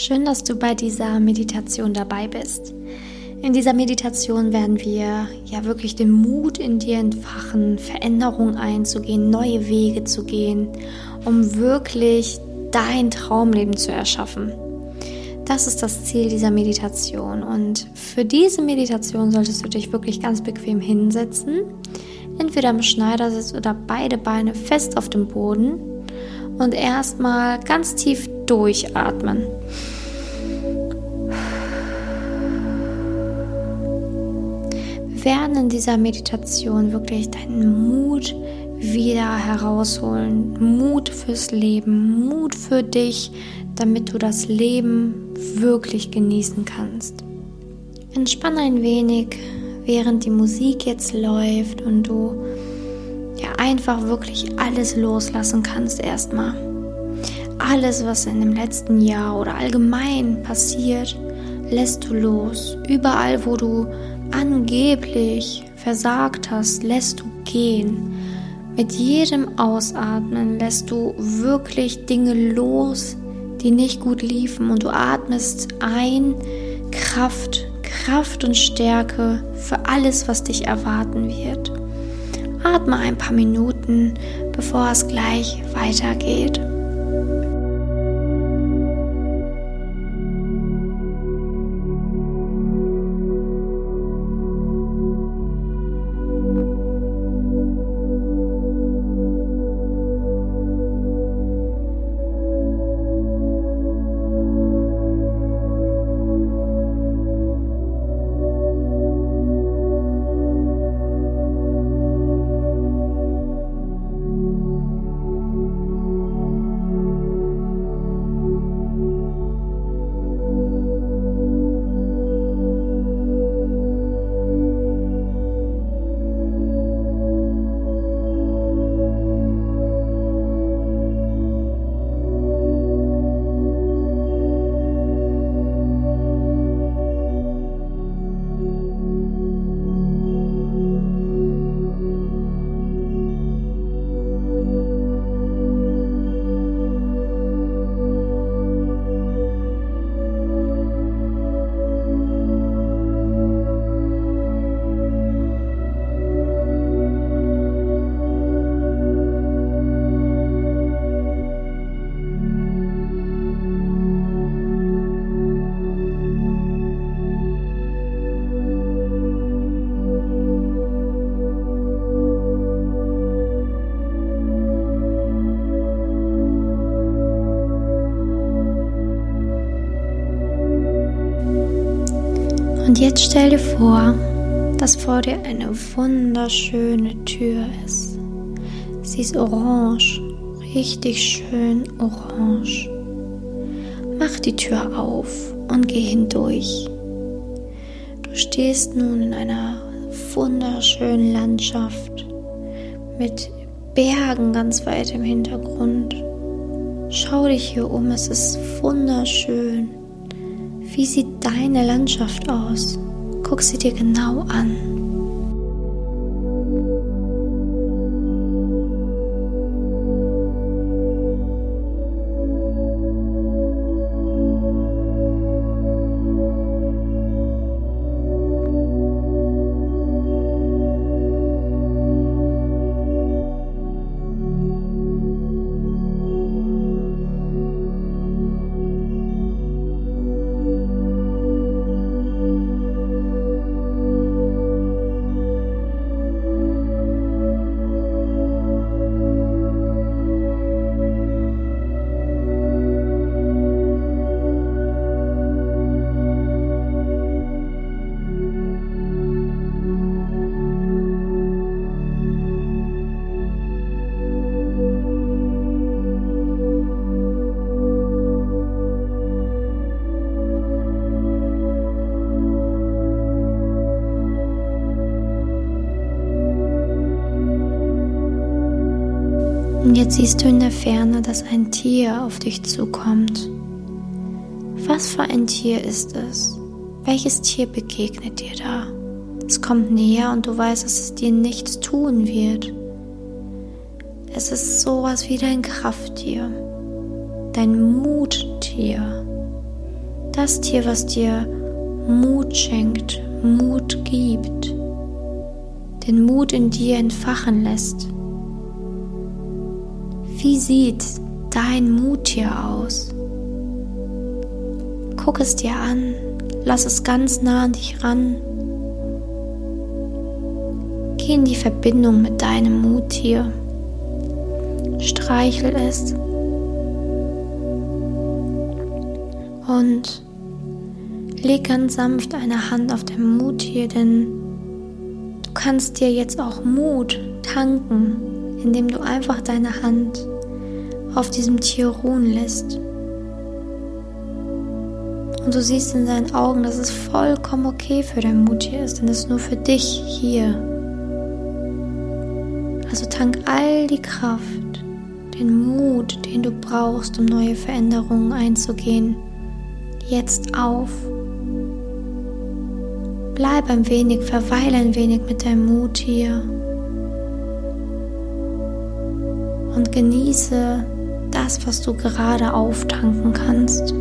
Schön, dass du bei dieser Meditation dabei bist. In dieser Meditation werden wir ja wirklich den Mut in dir entfachen, Veränderungen einzugehen, neue Wege zu gehen, um wirklich dein Traumleben zu erschaffen. Das ist das Ziel dieser Meditation. Und für diese Meditation solltest du dich wirklich ganz bequem hinsetzen. Entweder im Schneidersitz oder beide Beine fest auf dem Boden. Und erstmal ganz tief durchatmen. Wir werden in dieser Meditation wirklich deinen Mut wieder herausholen. Mut fürs Leben, Mut für dich, damit du das Leben wirklich genießen kannst. Entspann ein wenig, während die Musik jetzt läuft und du ja einfach wirklich alles loslassen kannst erstmal alles, was in dem letzten Jahr oder allgemein passiert, lässt du los. Überall, wo du angeblich versagt hast, lässt du gehen. Mit jedem Ausatmen lässt du wirklich Dinge los, die nicht gut liefen und du atmest ein Kraft, Kraft und Stärke für alles, was dich erwarten wird. Atme ein paar Minuten, bevor es gleich weitergeht. Jetzt stell dir vor, dass vor dir eine wunderschöne Tür ist. Sie ist orange, richtig schön orange. Mach die Tür auf und geh hindurch. Du stehst nun in einer wunderschönen Landschaft mit Bergen ganz weit im Hintergrund. Schau dich hier um, es ist wunderschön. Wie sieht deine Landschaft aus? Guck sie dir genau an. Und jetzt siehst du in der Ferne, dass ein Tier auf dich zukommt. Was für ein Tier ist es? Welches Tier begegnet dir da? Es kommt näher und du weißt, dass es dir nichts tun wird. Es ist sowas wie dein Krafttier, dein Muttier. Das Tier, was dir Mut schenkt, Mut gibt, den Mut in dir entfachen lässt. Wie sieht dein Muttier aus? Guck es dir an, lass es ganz nah an dich ran. Geh in die Verbindung mit deinem Muttier. Streichel es. Und leg ganz sanft eine Hand auf dein Muttier, denn du kannst dir jetzt auch Mut tanken, indem du einfach deine Hand auf diesem Tier ruhen lässt. Und du siehst in seinen Augen, dass es vollkommen okay für dein Muttier ist, denn es ist nur für dich hier. Also tank all die Kraft, den Mut, den du brauchst, um neue Veränderungen einzugehen, jetzt auf. Bleib ein wenig, verweile ein wenig mit deinem Mut hier und genieße das, was du gerade auftanken kannst.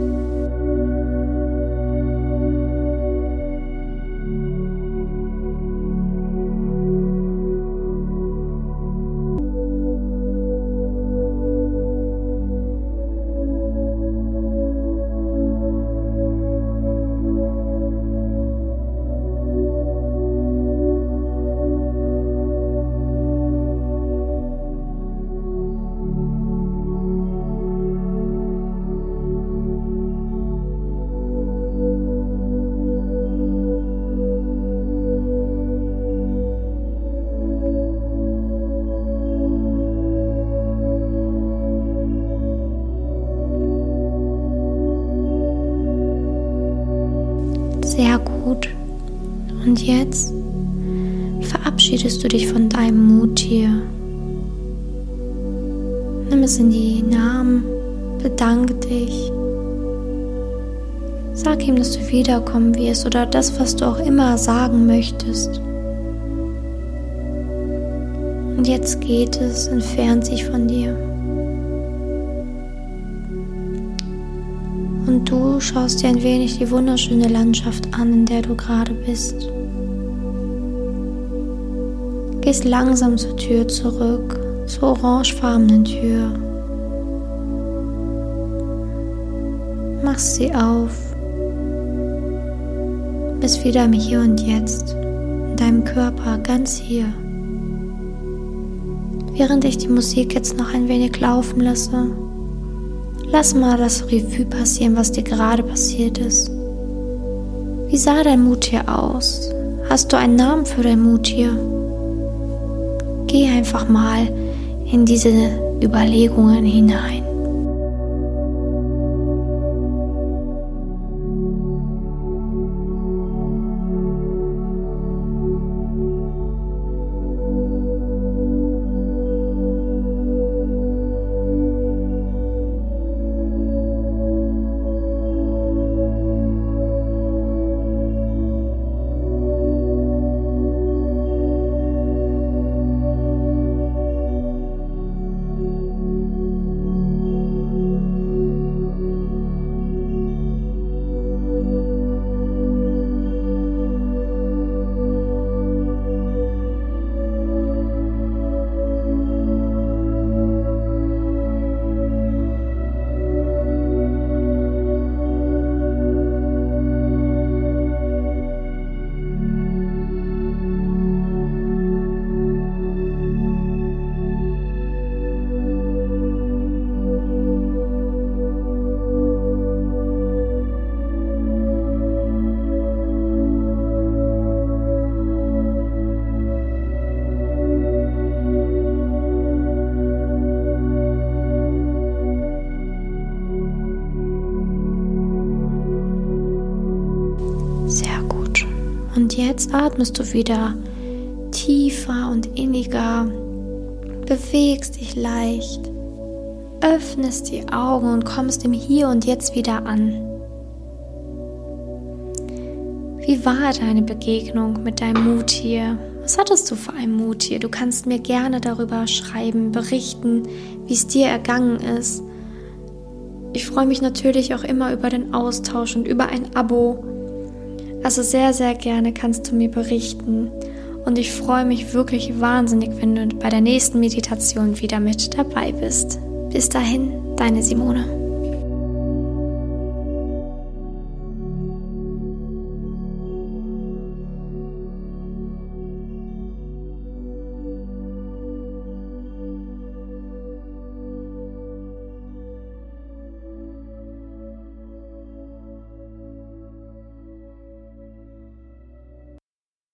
Sehr gut. Und jetzt verabschiedest du dich von deinem Muttier. Nimm es in die Namen, bedank dich. Sag ihm, dass du wiederkommen wirst oder das, was du auch immer sagen möchtest. Und jetzt geht es, entfernt sich von dir. Du schaust dir ein wenig die wunderschöne Landschaft an, in der du gerade bist. Gehst langsam zur Tür zurück, zur orangefarbenen Tür. Machst sie auf. Bist wieder im Hier und Jetzt, in deinem Körper, ganz hier. Während ich die Musik jetzt noch ein wenig laufen lasse, Lass mal das Revue passieren, was dir gerade passiert ist. Wie sah dein Muttier aus? Hast du einen Namen für dein Muttier? Geh einfach mal in diese Überlegungen hinein. Atmest du wieder tiefer und inniger, bewegst dich leicht, öffnest die Augen und kommst im Hier und Jetzt wieder an. Wie war deine Begegnung mit deinem Muttier? Was hattest du für ein Muttier? Du kannst mir gerne darüber schreiben, berichten, wie es dir ergangen ist. Ich freue mich natürlich auch immer über den Austausch und über ein Abo. Also sehr, sehr gerne kannst du mir berichten. Und ich freue mich wirklich wahnsinnig, wenn du bei der nächsten Meditation wieder mit dabei bist. Bis dahin, deine Simone.